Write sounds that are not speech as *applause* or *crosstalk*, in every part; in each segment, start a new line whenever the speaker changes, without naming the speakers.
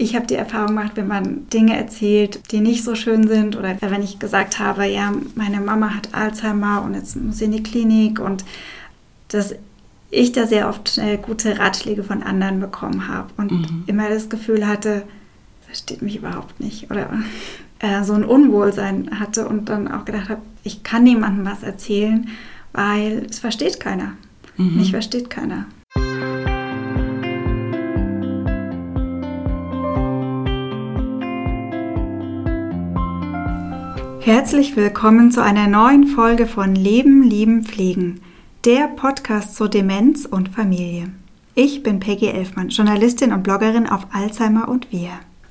ich habe die Erfahrung gemacht, wenn man Dinge erzählt, die nicht so schön sind oder wenn ich gesagt habe, ja, meine Mama hat Alzheimer und jetzt muss sie in die Klinik und dass ich da sehr oft schnell gute Ratschläge von anderen bekommen habe und mhm. immer das Gefühl hatte, versteht mich überhaupt nicht oder *laughs* äh, so ein Unwohlsein hatte und dann auch gedacht habe, ich kann niemandem was erzählen, weil es versteht keiner. Mhm. Mich versteht keiner. Herzlich willkommen zu einer neuen Folge von Leben, Lieben, Pflegen, der Podcast zur Demenz und Familie. Ich bin Peggy Elfmann, Journalistin und Bloggerin auf Alzheimer und Wir.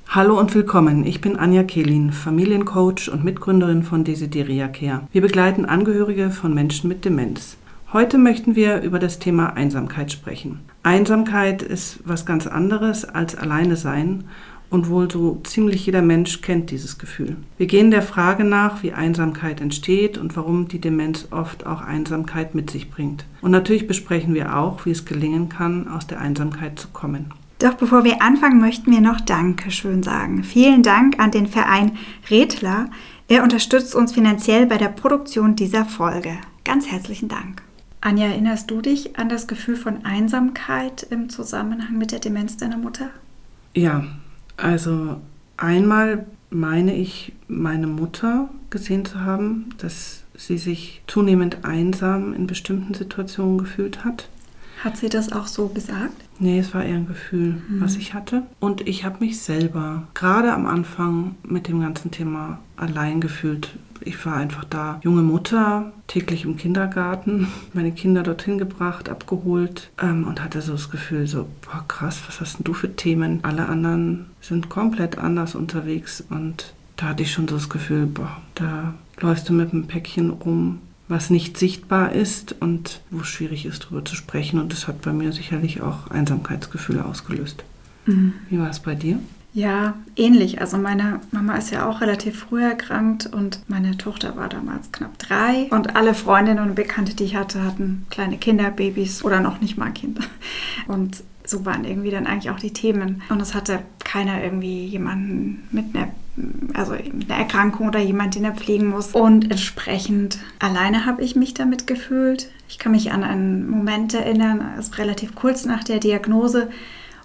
Hallo und willkommen. Ich bin Anja Kehlin, Familiencoach und Mitgründerin von Desideria Care. Wir begleiten Angehörige von Menschen mit Demenz. Heute möchten wir über das Thema Einsamkeit sprechen. Einsamkeit ist was ganz anderes als alleine sein und wohl so ziemlich jeder Mensch kennt dieses Gefühl. Wir gehen der Frage nach, wie Einsamkeit entsteht und warum die Demenz oft auch Einsamkeit mit sich bringt. Und natürlich besprechen wir auch, wie es gelingen kann, aus der Einsamkeit zu kommen.
Doch bevor wir anfangen, möchten wir noch Dankeschön sagen. Vielen Dank an den Verein Redler. Er unterstützt uns finanziell bei der Produktion dieser Folge. Ganz herzlichen Dank. Anja, erinnerst du dich an das Gefühl von Einsamkeit im Zusammenhang mit der Demenz deiner Mutter?
Ja, also einmal meine ich, meine Mutter gesehen zu haben, dass sie sich zunehmend einsam in bestimmten Situationen gefühlt hat.
Hat sie das auch so gesagt?
Nee, es war eher ein Gefühl, mhm. was ich hatte. Und ich habe mich selber gerade am Anfang mit dem ganzen Thema allein gefühlt. Ich war einfach da, junge Mutter, täglich im Kindergarten, *laughs* meine Kinder dorthin gebracht, abgeholt ähm, und hatte so das Gefühl, so, boah, krass, was hast denn du für Themen? Alle anderen sind komplett anders unterwegs und da hatte ich schon so das Gefühl, boah, da läufst du mit einem Päckchen rum, was nicht sichtbar ist und wo es schwierig ist, darüber zu sprechen. Und das hat bei mir sicherlich auch Einsamkeitsgefühle ausgelöst. Mhm. Wie war es bei dir?
Ja, ähnlich. Also meine Mama ist ja auch relativ früh erkrankt und meine Tochter war damals knapp drei. Und alle Freundinnen und Bekannte, die ich hatte, hatten kleine Kinder, Babys oder noch nicht mal Kinder. Und so waren irgendwie dann eigentlich auch die Themen. Und es hatte keiner irgendwie jemanden mit einer also eine Erkrankung oder jemand, den er pflegen muss. Und entsprechend alleine habe ich mich damit gefühlt. Ich kann mich an einen Moment erinnern, also relativ kurz nach der Diagnose,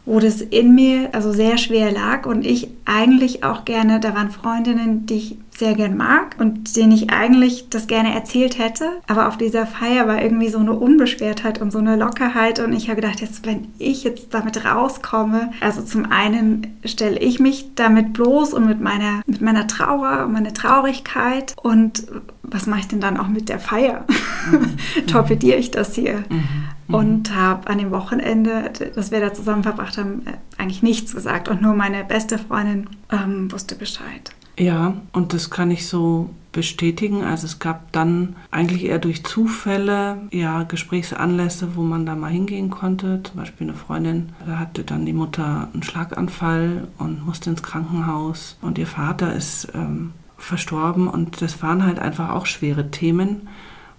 wo das in mir also sehr schwer lag und ich eigentlich auch gerne, da waren Freundinnen, die ich sehr gern mag und denen ich eigentlich das gerne erzählt hätte. Aber auf dieser Feier war irgendwie so eine Unbeschwertheit und so eine Lockerheit und ich habe gedacht, jetzt wenn ich jetzt damit rauskomme, also zum einen stelle ich mich damit bloß und mit meiner, mit meiner Trauer und meiner Traurigkeit und was mache ich denn dann auch mit der Feier? Mhm. *laughs* Torpediere ich das hier? Mhm. Mhm. Und habe an dem Wochenende, das wir da zusammen verbracht haben, äh, eigentlich nichts gesagt und nur meine beste Freundin ähm, wusste Bescheid.
Ja, und das kann ich so bestätigen. Also es gab dann eigentlich eher durch Zufälle ja Gesprächsanlässe, wo man da mal hingehen konnte. Zum Beispiel eine Freundin, da hatte dann die Mutter einen Schlaganfall und musste ins Krankenhaus und ihr Vater ist ähm, verstorben und das waren halt einfach auch schwere Themen.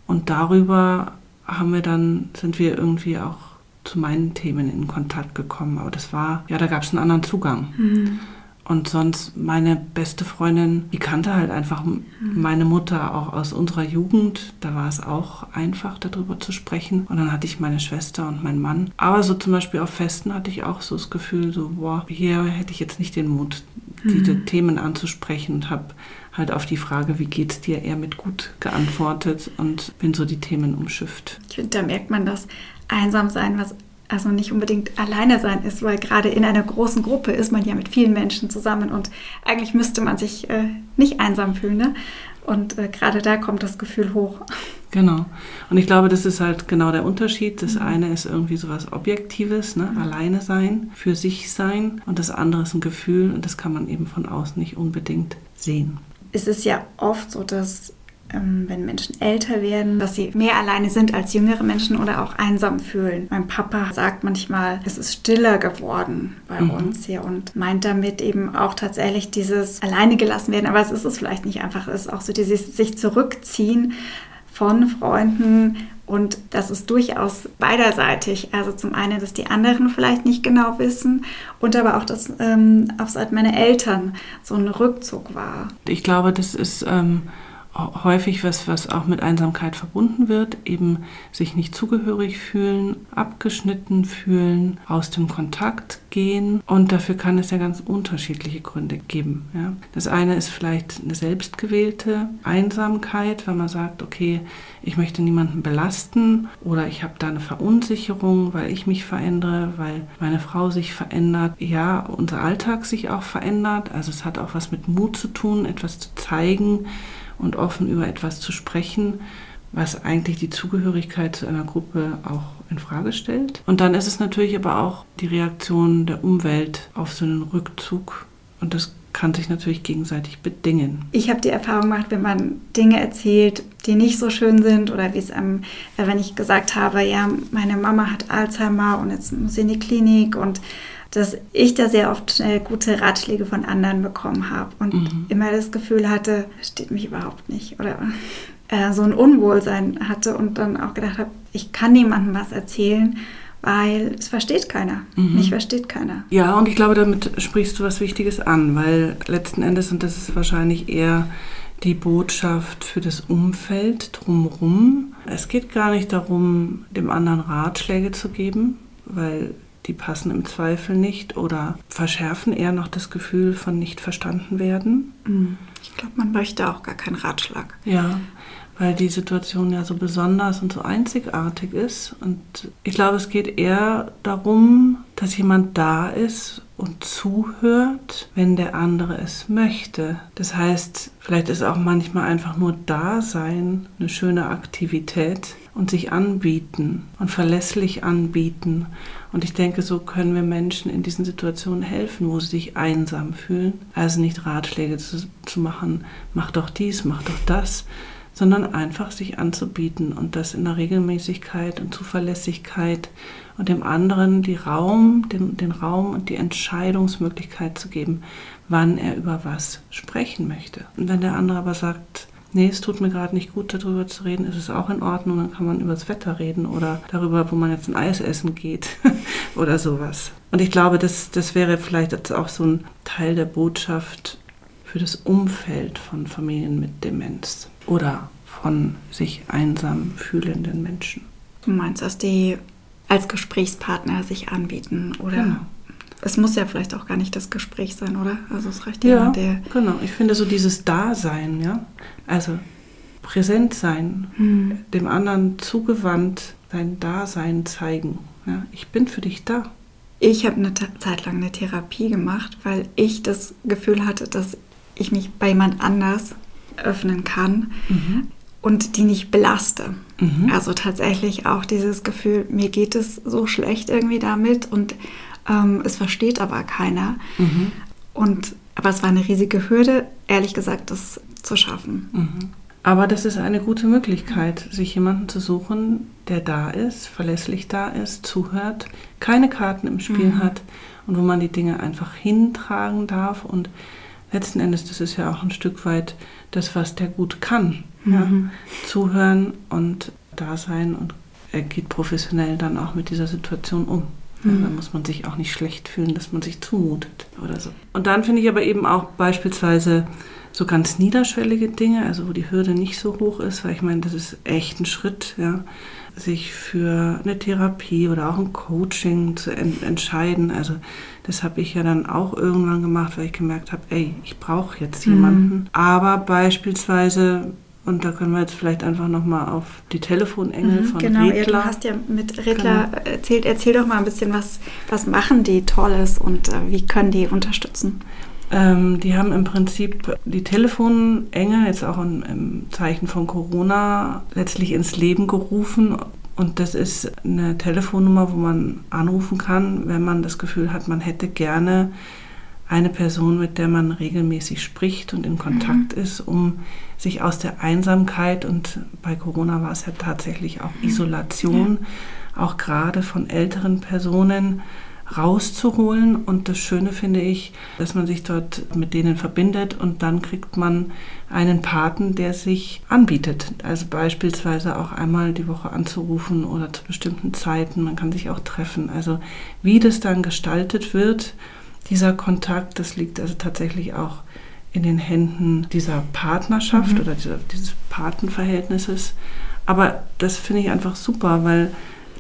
Und darüber haben wir dann, sind wir irgendwie auch zu meinen Themen in Kontakt gekommen. Aber das war, ja, da gab es einen anderen Zugang. Mhm. Und sonst meine beste Freundin, die kannte halt einfach meine Mutter auch aus unserer Jugend. Da war es auch einfach, darüber zu sprechen. Und dann hatte ich meine Schwester und meinen Mann. Aber so zum Beispiel auf Festen hatte ich auch so das Gefühl, so, boah, hier hätte ich jetzt nicht den Mut, diese mhm. Themen anzusprechen und habe halt auf die Frage, wie geht's dir, eher mit gut geantwortet und bin so die Themen umschifft.
Ich finde, da merkt man das Einsamsein, was also nicht unbedingt alleine sein ist, weil gerade in einer großen Gruppe ist man ja mit vielen Menschen zusammen und eigentlich müsste man sich äh, nicht einsam fühlen. Ne? Und äh, gerade da kommt das Gefühl hoch. *laughs*
Genau. Und ich glaube, das ist halt genau der Unterschied. Das mhm. eine ist irgendwie so was Objektives, ne? Mhm. alleine sein, für sich sein. Und das andere ist ein Gefühl und das kann man eben von außen nicht unbedingt sehen.
Es ist ja oft so, dass wenn Menschen älter werden, dass sie mehr alleine sind als jüngere Menschen oder auch einsam fühlen. Mein Papa sagt manchmal, es ist stiller geworden bei mhm. uns hier und meint damit eben auch tatsächlich dieses alleine gelassen werden. Aber es ist es vielleicht nicht einfach. Es ist auch so dieses sich zurückziehen von Freunden und das ist durchaus beiderseitig. Also zum einen, dass die anderen vielleicht nicht genau wissen und aber auch, dass ähm, auf Seiten meiner Eltern so ein Rückzug war.
Ich glaube, das ist ähm, häufig was, was auch mit Einsamkeit verbunden wird, eben sich nicht zugehörig fühlen, abgeschnitten fühlen, aus dem Kontakt gehen. Und dafür kann es ja ganz unterschiedliche Gründe geben. Ja. Das eine ist vielleicht eine selbstgewählte Einsamkeit, weil man sagt, okay, ich möchte niemanden belasten oder ich habe da eine Verunsicherung, weil ich mich verändere, weil meine Frau sich verändert. Ja, unser Alltag sich auch verändert. Also es hat auch was mit Mut zu tun, etwas zu zeigen und offen über etwas zu sprechen, was eigentlich die Zugehörigkeit zu einer Gruppe auch in Frage stellt. Und dann ist es natürlich aber auch die Reaktion der Umwelt auf so einen Rückzug und das kann sich natürlich gegenseitig bedingen.
Ich habe die Erfahrung gemacht, wenn man Dinge erzählt, die nicht so schön sind oder wie es am, wenn ich gesagt habe, ja, meine Mama hat Alzheimer und jetzt muss sie in die Klinik und dass ich da sehr oft äh, gute Ratschläge von anderen bekommen habe und mhm. immer das Gefühl hatte, steht mich überhaupt nicht oder äh, so ein Unwohlsein hatte und dann auch gedacht habe, ich kann niemandem was erzählen, weil es versteht keiner. Mhm. Mich versteht keiner.
Ja, und ich glaube, damit sprichst du was Wichtiges an, weil letzten Endes, und das ist wahrscheinlich eher die Botschaft für das Umfeld drumherum. Es geht gar nicht darum, dem anderen Ratschläge zu geben, weil die passen im Zweifel nicht oder verschärfen eher noch das Gefühl von nicht verstanden werden.
Mhm. Ich glaube, man möchte auch gar keinen Ratschlag.
Ja, weil die Situation ja so besonders und so einzigartig ist. Und ich glaube, es geht eher darum, dass jemand da ist und zuhört, wenn der andere es möchte. Das heißt, vielleicht ist auch manchmal einfach nur Dasein eine schöne Aktivität und sich anbieten und verlässlich anbieten. Und ich denke, so können wir Menschen in diesen Situationen helfen, wo sie sich einsam fühlen. Also nicht Ratschläge zu, zu machen, mach doch dies, mach doch das, sondern einfach sich anzubieten und das in der Regelmäßigkeit und Zuverlässigkeit und dem anderen die Raum, den, den Raum und die Entscheidungsmöglichkeit zu geben, wann er über was sprechen möchte. Und wenn der andere aber sagt, nee, es tut mir gerade nicht gut, darüber zu reden, ist es auch in Ordnung, dann kann man über das Wetter reden oder darüber, wo man jetzt ein Eis essen geht *laughs* oder sowas. Und ich glaube, das, das wäre vielleicht auch so ein Teil der Botschaft für das Umfeld von Familien mit Demenz oder von sich einsam fühlenden Menschen.
Du meinst, dass die als Gesprächspartner sich anbieten, oder? Genau. Es muss ja vielleicht auch gar nicht das Gespräch sein, oder? Also es reicht
ja, der. Genau, ich finde so dieses Dasein, ja. Also präsent sein, hm. dem anderen zugewandt sein Dasein zeigen. Ja? Ich bin für dich da.
Ich habe eine Zeit lang eine Therapie gemacht, weil ich das Gefühl hatte, dass ich mich bei jemand anders öffnen kann mhm. und die nicht belaste. Mhm. Also tatsächlich auch dieses Gefühl, mir geht es so schlecht irgendwie damit und ähm, es versteht aber keiner. Mhm. Und aber es war eine riesige Hürde, ehrlich gesagt, das zu schaffen.
Mhm. Aber das ist eine gute Möglichkeit, sich jemanden zu suchen, der da ist, verlässlich da ist, zuhört, keine Karten im Spiel mhm. hat und wo man die Dinge einfach hintragen darf und letzten Endes, das ist ja auch ein Stück weit das, was der gut kann. Mhm. Ja? Zuhören und da sein und er geht professionell dann auch mit dieser Situation um. Mhm. Da muss man sich auch nicht schlecht fühlen, dass man sich zumutet oder so. Und dann finde ich aber eben auch beispielsweise so ganz niederschwellige Dinge, also wo die Hürde nicht so hoch ist, weil ich meine, das ist echt ein Schritt, ja, sich für eine Therapie oder auch ein Coaching zu en entscheiden. Also das habe ich ja dann auch irgendwann gemacht, weil ich gemerkt habe, ey, ich brauche jetzt jemanden. Mhm. Aber beispielsweise und da können wir jetzt vielleicht einfach nochmal auf die Telefonengel mhm, von
genau, Redler. Genau, ja, du hast ja mit Redler genau. erzählt. Erzähl doch mal ein bisschen, was, was machen die Tolles und äh, wie können die unterstützen?
Ähm, die haben im Prinzip die Telefonengel jetzt auch im, im Zeichen von Corona letztlich ins Leben gerufen. Und das ist eine Telefonnummer, wo man anrufen kann, wenn man das Gefühl hat, man hätte gerne eine Person, mit der man regelmäßig spricht und in Kontakt mhm. ist, um sich aus der Einsamkeit und bei Corona war es ja tatsächlich auch mhm. Isolation, ja. auch gerade von älteren Personen rauszuholen. Und das Schöne finde ich, dass man sich dort mit denen verbindet und dann kriegt man einen Paten, der sich anbietet. Also beispielsweise auch einmal die Woche anzurufen oder zu bestimmten Zeiten. Man kann sich auch treffen. Also wie das dann gestaltet wird, dieser Kontakt, das liegt also tatsächlich auch in den Händen dieser Partnerschaft mhm. oder dieser, dieses Patenverhältnisses. Aber das finde ich einfach super, weil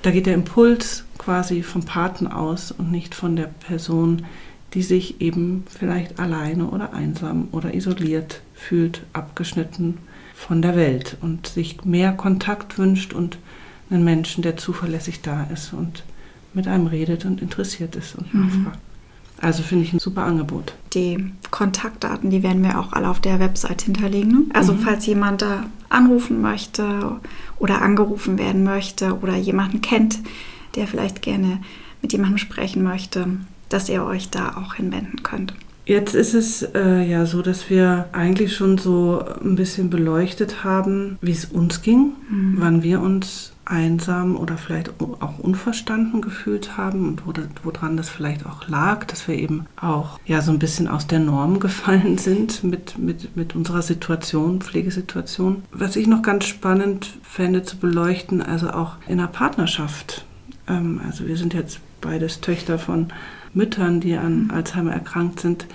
da geht der Impuls quasi vom Paten aus und nicht von der Person, die sich eben vielleicht alleine oder einsam oder isoliert fühlt, abgeschnitten von der Welt und sich mehr Kontakt wünscht und einen Menschen, der zuverlässig da ist und mit einem redet und interessiert ist und mhm. nachfragt. Also finde ich ein super Angebot.
Die Kontaktdaten, die werden wir auch alle auf der Website hinterlegen. Ne? Also mhm. falls jemand da anrufen möchte oder angerufen werden möchte oder jemanden kennt, der vielleicht gerne mit jemandem sprechen möchte, dass ihr euch da auch hinwenden könnt.
Jetzt ist es äh, ja so, dass wir eigentlich schon so ein bisschen beleuchtet haben, wie es uns ging, mhm. wann wir uns einsam oder vielleicht auch unverstanden gefühlt haben und woran das vielleicht auch lag, dass wir eben auch ja so ein bisschen aus der Norm *laughs* gefallen sind mit, mit, mit unserer Situation, Pflegesituation. Was ich noch ganz spannend fände zu beleuchten, also auch in einer Partnerschaft. Ähm, also wir sind jetzt beides Töchter von Müttern, die an Alzheimer erkrankt sind.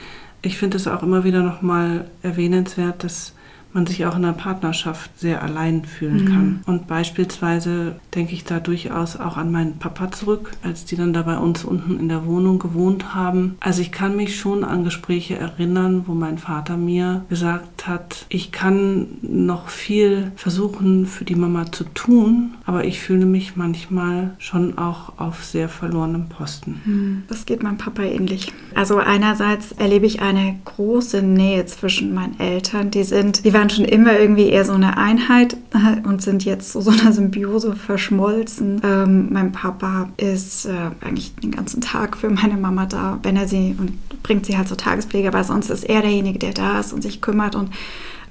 Ich finde es auch immer wieder nochmal erwähnenswert, dass man sich auch in einer Partnerschaft sehr allein fühlen mhm. kann. Und beispielsweise denke ich da durchaus auch an meinen Papa zurück, als die dann da bei uns unten in der Wohnung gewohnt haben. Also ich kann mich schon an Gespräche erinnern, wo mein Vater mir gesagt hat, ich kann noch viel versuchen für die Mama zu tun, aber ich fühle mich manchmal schon auch auf sehr verlorenem Posten.
Mhm. Das geht meinem Papa ähnlich. Also einerseits erlebe ich eine große Nähe zwischen meinen Eltern. Die sind, die waren schon immer irgendwie eher so eine Einheit äh, und sind jetzt so, so eine Symbiose verschmolzen. Ähm, mein Papa ist äh, eigentlich den ganzen Tag für meine Mama da, wenn er sie und bringt sie halt zur Tagespflege, aber sonst ist er derjenige, der da ist und sich kümmert und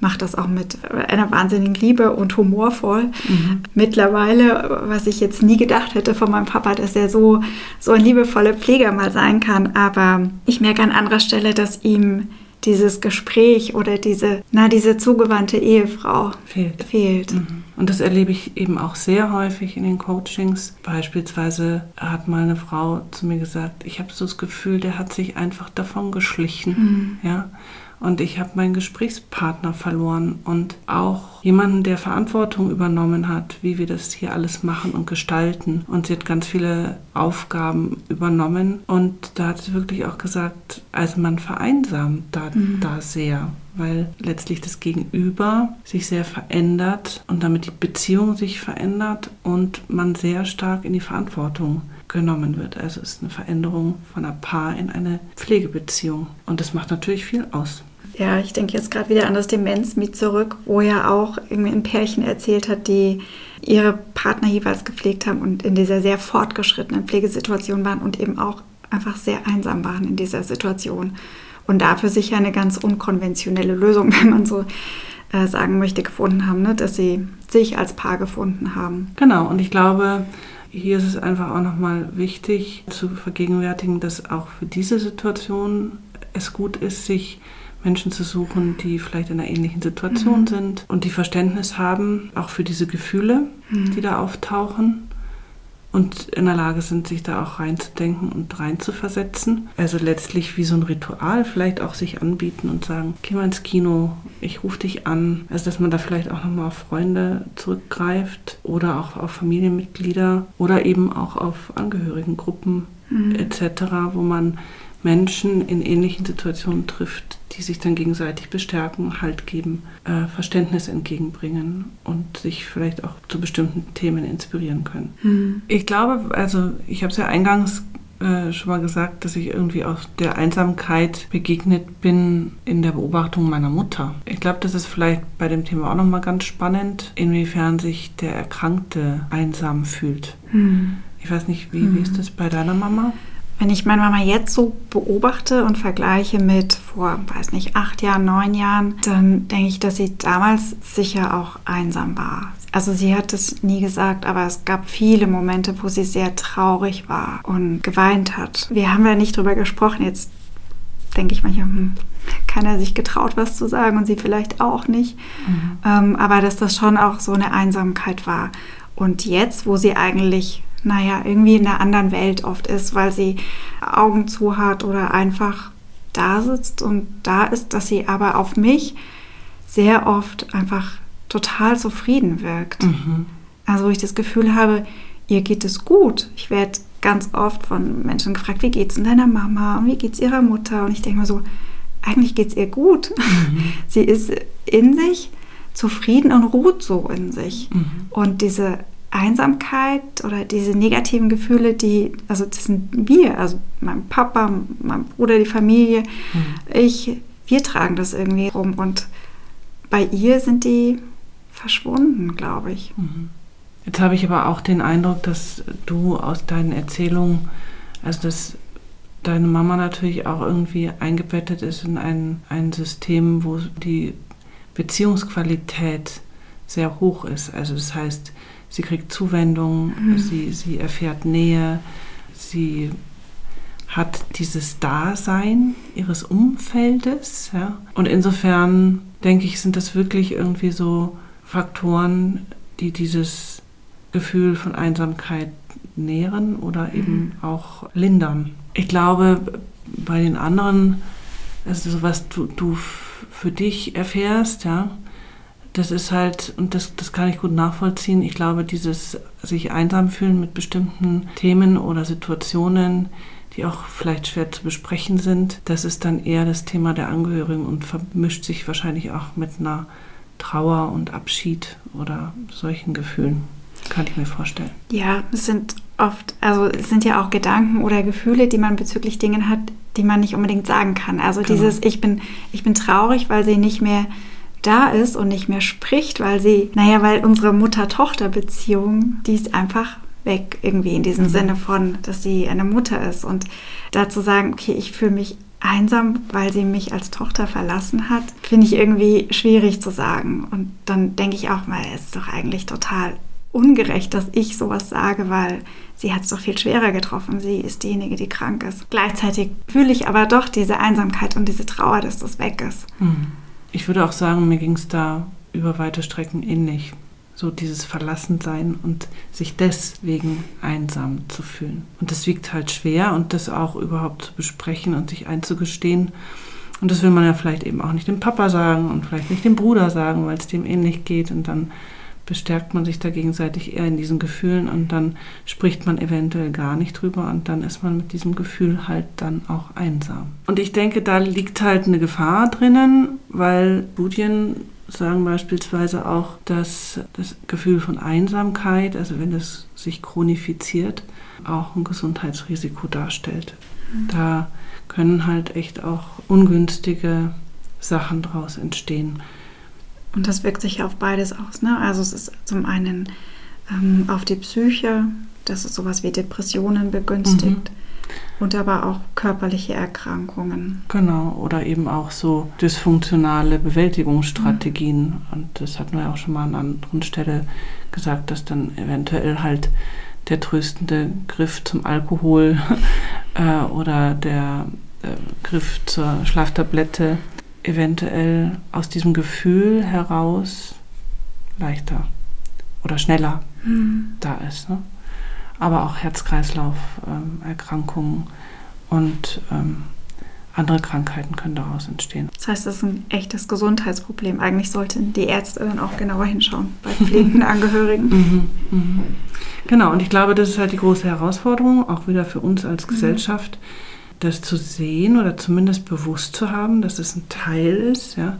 macht das auch mit einer wahnsinnigen Liebe und humorvoll. Mhm. Mittlerweile, was ich jetzt nie gedacht hätte von meinem Papa, dass er so, so ein liebevoller Pfleger mal sein kann. Aber ich merke an anderer Stelle, dass ihm dieses Gespräch oder diese, na, diese zugewandte Ehefrau fehlt. fehlt. Mhm.
Und das erlebe ich eben auch sehr häufig in den Coachings. Beispielsweise hat mal eine Frau zu mir gesagt, ich habe so das Gefühl, der hat sich einfach davon geschlichen. Mhm. Ja? Und ich habe meinen Gesprächspartner verloren und auch jemanden, der Verantwortung übernommen hat, wie wir das hier alles machen und gestalten. Und sie hat ganz viele Aufgaben übernommen und da hat sie wirklich auch gesagt, also man vereinsamt da, mhm. da sehr weil letztlich das Gegenüber sich sehr verändert und damit die Beziehung sich verändert und man sehr stark in die Verantwortung genommen wird. Also es ist eine Veränderung von einer Paar in eine Pflegebeziehung und das macht natürlich viel aus.
Ja, ich denke jetzt gerade wieder an das Demenz mit zurück, wo ja auch irgendwie ein Pärchen erzählt hat, die ihre Partner jeweils gepflegt haben und in dieser sehr fortgeschrittenen Pflegesituation waren und eben auch einfach sehr einsam waren in dieser Situation. Und dafür sicher eine ganz unkonventionelle Lösung, *laughs* wenn man so äh, sagen möchte, gefunden haben, ne? dass sie sich als Paar gefunden haben.
Genau, und ich glaube, hier ist es einfach auch nochmal wichtig zu vergegenwärtigen, dass auch für diese Situation es gut ist, sich Menschen zu suchen, die vielleicht in einer ähnlichen Situation mhm. sind und die Verständnis haben, auch für diese Gefühle, mhm. die da auftauchen und in der Lage sind, sich da auch reinzudenken und reinzuversetzen. Also letztlich wie so ein Ritual vielleicht auch sich anbieten und sagen, geh mal ins Kino, ich rufe dich an. Also dass man da vielleicht auch nochmal auf Freunde zurückgreift oder auch auf Familienmitglieder oder eben auch auf Angehörigengruppen mhm. etc., wo man Menschen in ähnlichen Situationen trifft, die sich dann gegenseitig bestärken, Halt geben, äh, Verständnis entgegenbringen und sich vielleicht auch zu bestimmten Themen inspirieren können. Mhm. Ich glaube, also ich habe es ja eingangs äh, schon mal gesagt, dass ich irgendwie aus der Einsamkeit begegnet bin in der Beobachtung meiner Mutter. Ich glaube, das ist vielleicht bei dem Thema auch nochmal ganz spannend, inwiefern sich der Erkrankte einsam fühlt. Mhm. Ich weiß nicht, wie, wie ist das bei deiner Mama?
Wenn ich meine Mama jetzt so beobachte und vergleiche mit vor, weiß nicht, acht Jahren, neun Jahren, dann denke ich, dass sie damals sicher auch einsam war. Also sie hat es nie gesagt, aber es gab viele Momente, wo sie sehr traurig war und geweint hat. Wir haben ja nicht drüber gesprochen. Jetzt denke ich manchmal, hm, keiner sich getraut, was zu sagen und sie vielleicht auch nicht. Mhm. Ähm, aber dass das schon auch so eine Einsamkeit war. Und jetzt, wo sie eigentlich, naja, irgendwie in einer anderen Welt oft ist, weil sie Augen zu hat oder einfach da sitzt und da ist, dass sie aber auf mich sehr oft einfach total zufrieden wirkt. Mhm. Also wo ich das Gefühl habe, ihr geht es gut. Ich werde ganz oft von Menschen gefragt, wie geht es denn deiner Mama und wie geht es ihrer Mutter? Und ich denke mir so, eigentlich geht es ihr gut. Mhm. *laughs* Sie ist in sich zufrieden und ruht so in sich. Mhm. Und diese Einsamkeit oder diese negativen Gefühle, die, also das sind wir, also mein Papa, mein Bruder, die Familie, mhm. ich, wir tragen das irgendwie rum. Und bei ihr sind die verschwunden, glaube ich. Mhm.
Jetzt habe ich aber auch den Eindruck, dass du aus deinen Erzählungen, also dass deine Mama natürlich auch irgendwie eingebettet ist in ein, ein System, wo die Beziehungsqualität sehr hoch ist. Also das heißt, sie kriegt Zuwendung, mhm. sie, sie erfährt Nähe, sie hat dieses Dasein ihres Umfeldes. Ja? Und insofern denke ich, sind das wirklich irgendwie so Faktoren, die dieses Gefühl von Einsamkeit nähren oder mhm. eben auch lindern. Ich glaube, bei den anderen, also so was du, du für dich erfährst, ja, das ist halt, und das, das kann ich gut nachvollziehen, ich glaube, dieses sich einsam fühlen mit bestimmten Themen oder Situationen, die auch vielleicht schwer zu besprechen sind, das ist dann eher das Thema der Angehörigen und vermischt sich wahrscheinlich auch mit einer Trauer und Abschied oder solchen Gefühlen. Kann ich mir vorstellen.
Ja, es sind oft, also es sind ja auch Gedanken oder Gefühle, die man bezüglich Dingen hat, die man nicht unbedingt sagen kann. Also genau. dieses, ich bin, ich bin traurig, weil sie nicht mehr da ist und nicht mehr spricht, weil sie, naja, weil unsere Mutter-Tochter-Beziehung, die ist einfach weg irgendwie in diesem mhm. Sinne von, dass sie eine Mutter ist. Und dazu sagen, okay, ich fühle mich einsam, weil sie mich als Tochter verlassen hat, finde ich irgendwie schwierig zu sagen. Und dann denke ich auch mal, es ist doch eigentlich total ungerecht, dass ich sowas sage, weil sie hat es doch viel schwerer getroffen. Sie ist diejenige, die krank ist. Gleichzeitig fühle ich aber doch diese Einsamkeit und diese Trauer, dass das weg ist.
Hm. Ich würde auch sagen, mir ging es da über weite Strecken ähnlich. So dieses Verlassensein und sich deswegen einsam zu fühlen. Und das wiegt halt schwer und das auch überhaupt zu besprechen und sich einzugestehen. Und das will man ja vielleicht eben auch nicht dem Papa sagen und vielleicht nicht dem Bruder sagen, weil es dem ähnlich geht. Und dann bestärkt man sich da gegenseitig eher in diesen Gefühlen und dann spricht man eventuell gar nicht drüber und dann ist man mit diesem Gefühl halt dann auch einsam. Und ich denke, da liegt halt eine Gefahr drinnen, weil Studien sagen beispielsweise auch, dass das Gefühl von Einsamkeit, also wenn es sich chronifiziert, auch ein Gesundheitsrisiko darstellt. Mhm. Da können halt echt auch ungünstige Sachen daraus entstehen.
Und das wirkt sich auf beides aus. Ne? Also es ist zum einen ähm, auf die Psyche, dass es sowas wie Depressionen begünstigt. Mhm. Und aber auch körperliche Erkrankungen.
Genau, oder eben auch so dysfunktionale Bewältigungsstrategien. Mhm. Und das hatten wir auch schon mal an anderen Stelle gesagt, dass dann eventuell halt der tröstende Griff zum Alkohol *laughs* äh, oder der äh, Griff zur Schlaftablette eventuell aus diesem Gefühl heraus leichter oder schneller mhm. da ist. Ne? Aber auch Herz-Kreislauf-Erkrankungen ähm, und ähm, andere Krankheiten können daraus entstehen.
Das heißt, das ist ein echtes Gesundheitsproblem. Eigentlich sollten die Ärzte dann auch genauer hinschauen bei pflegenden *laughs* Angehörigen. mhm,
mhm. Genau, und ich glaube, das ist halt die große Herausforderung, auch wieder für uns als mhm. Das zu sehen oder zumindest bewusst zu haben, dass es ein Teil ist, ja,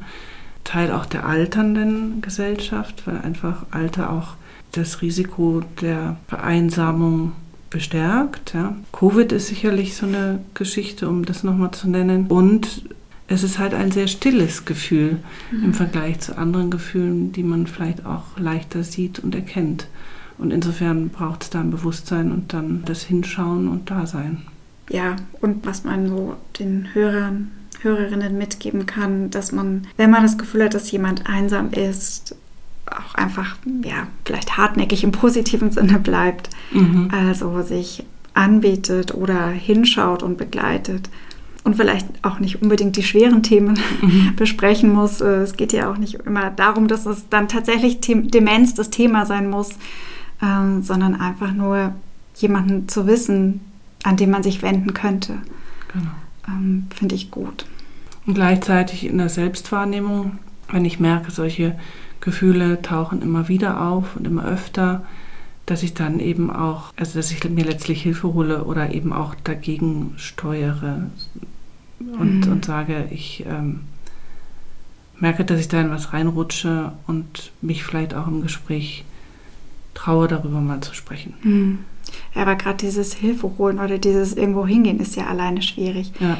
Teil auch der alternden Gesellschaft, weil einfach Alter auch das Risiko der Vereinsamung bestärkt. Ja. Covid ist sicherlich so eine Geschichte, um das nochmal zu nennen. Und es ist halt ein sehr stilles Gefühl mhm. im Vergleich zu anderen Gefühlen, die man vielleicht auch leichter sieht und erkennt. Und insofern braucht es da ein Bewusstsein und dann das Hinschauen und Dasein.
Ja, und was man so den Hörern, Hörerinnen mitgeben kann, dass man, wenn man das Gefühl hat, dass jemand einsam ist, auch einfach, ja, vielleicht hartnäckig im positiven Sinne bleibt. Mhm. Also sich anbietet oder hinschaut und begleitet und vielleicht auch nicht unbedingt die schweren Themen mhm. *laughs* besprechen muss. Äh, es geht ja auch nicht immer darum, dass es dann tatsächlich Demenz das Thema sein muss, ähm, sondern einfach nur jemanden zu wissen, an den man sich wenden könnte. Genau. Ähm, Finde ich gut.
Und gleichzeitig in der Selbstwahrnehmung, wenn ich merke, solche Gefühle tauchen immer wieder auf und immer öfter, dass ich dann eben auch, also dass ich mir letztlich Hilfe hole oder eben auch dagegen steuere und, mhm. und sage, ich ähm, merke, dass ich da in was reinrutsche und mich vielleicht auch im Gespräch traue, darüber mal zu sprechen.
Mhm. Aber gerade dieses Hilfe holen oder dieses irgendwo hingehen ist ja alleine schwierig. Ja.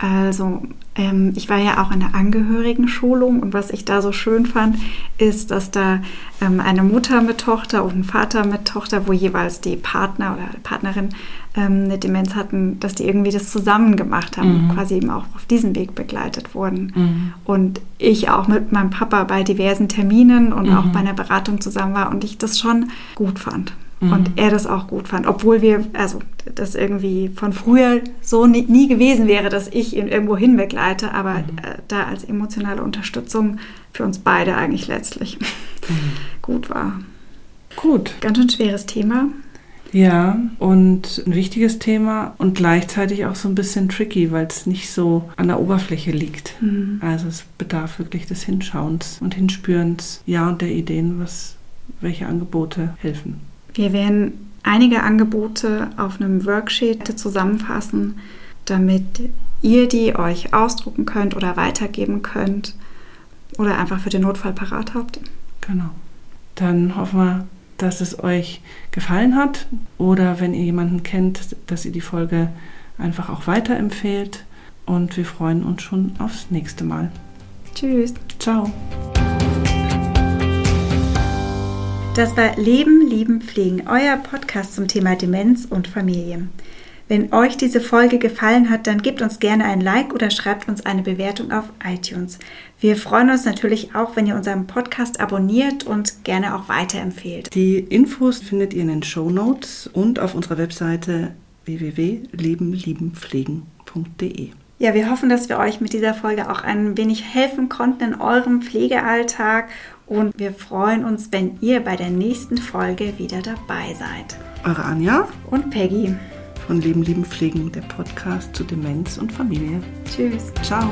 Also ähm, ich war ja auch in der Angehörigen-Schulung und was ich da so schön fand, ist, dass da ähm, eine Mutter mit Tochter und ein Vater mit Tochter, wo jeweils die Partner oder Partnerin ähm, eine Demenz hatten, dass die irgendwie das zusammen gemacht haben, mhm. quasi eben auch auf diesem Weg begleitet wurden. Mhm. Und ich auch mit meinem Papa bei diversen Terminen und mhm. auch bei einer Beratung zusammen war und ich das schon gut fand. Mhm. Und er das auch gut fand, obwohl wir, also das irgendwie von früher so nie, nie gewesen wäre, dass ich ihn irgendwo hin begleite, aber mhm. äh, da als emotionale Unterstützung für uns beide eigentlich letztlich *laughs* mhm. gut war.
Gut.
Ganz schön schweres Thema.
Ja, und ein wichtiges Thema und gleichzeitig auch so ein bisschen tricky, weil es nicht so an der Oberfläche liegt. Mhm. Also es bedarf wirklich des Hinschauens und Hinspürens, ja, und der Ideen, was, welche Angebote helfen.
Wir werden einige Angebote auf einem Worksheet zusammenfassen, damit ihr die euch ausdrucken könnt oder weitergeben könnt oder einfach für den Notfall parat habt.
Genau. Dann hoffen wir, dass es euch gefallen hat oder wenn ihr jemanden kennt, dass ihr die Folge einfach auch weiterempfehlt. Und wir freuen uns schon aufs nächste Mal.
Tschüss.
Ciao.
Das war Leben, Lieben, Pflegen, euer Podcast zum Thema Demenz und Familie. Wenn euch diese Folge gefallen hat, dann gebt uns gerne ein Like oder schreibt uns eine Bewertung auf iTunes. Wir freuen uns natürlich auch, wenn ihr unseren Podcast abonniert und gerne auch weiterempfehlt.
Die Infos findet ihr in den Show Notes und auf unserer Webseite www.lebenliebenpflegen.de.
Ja, wir hoffen, dass wir euch mit dieser Folge auch ein wenig helfen konnten in eurem Pflegealltag und wir freuen uns, wenn ihr bei der nächsten Folge wieder dabei seid.
Eure Anja
und Peggy
von Leben, Lieben, Pflegen, der Podcast zu Demenz und Familie.
Tschüss.
Ciao.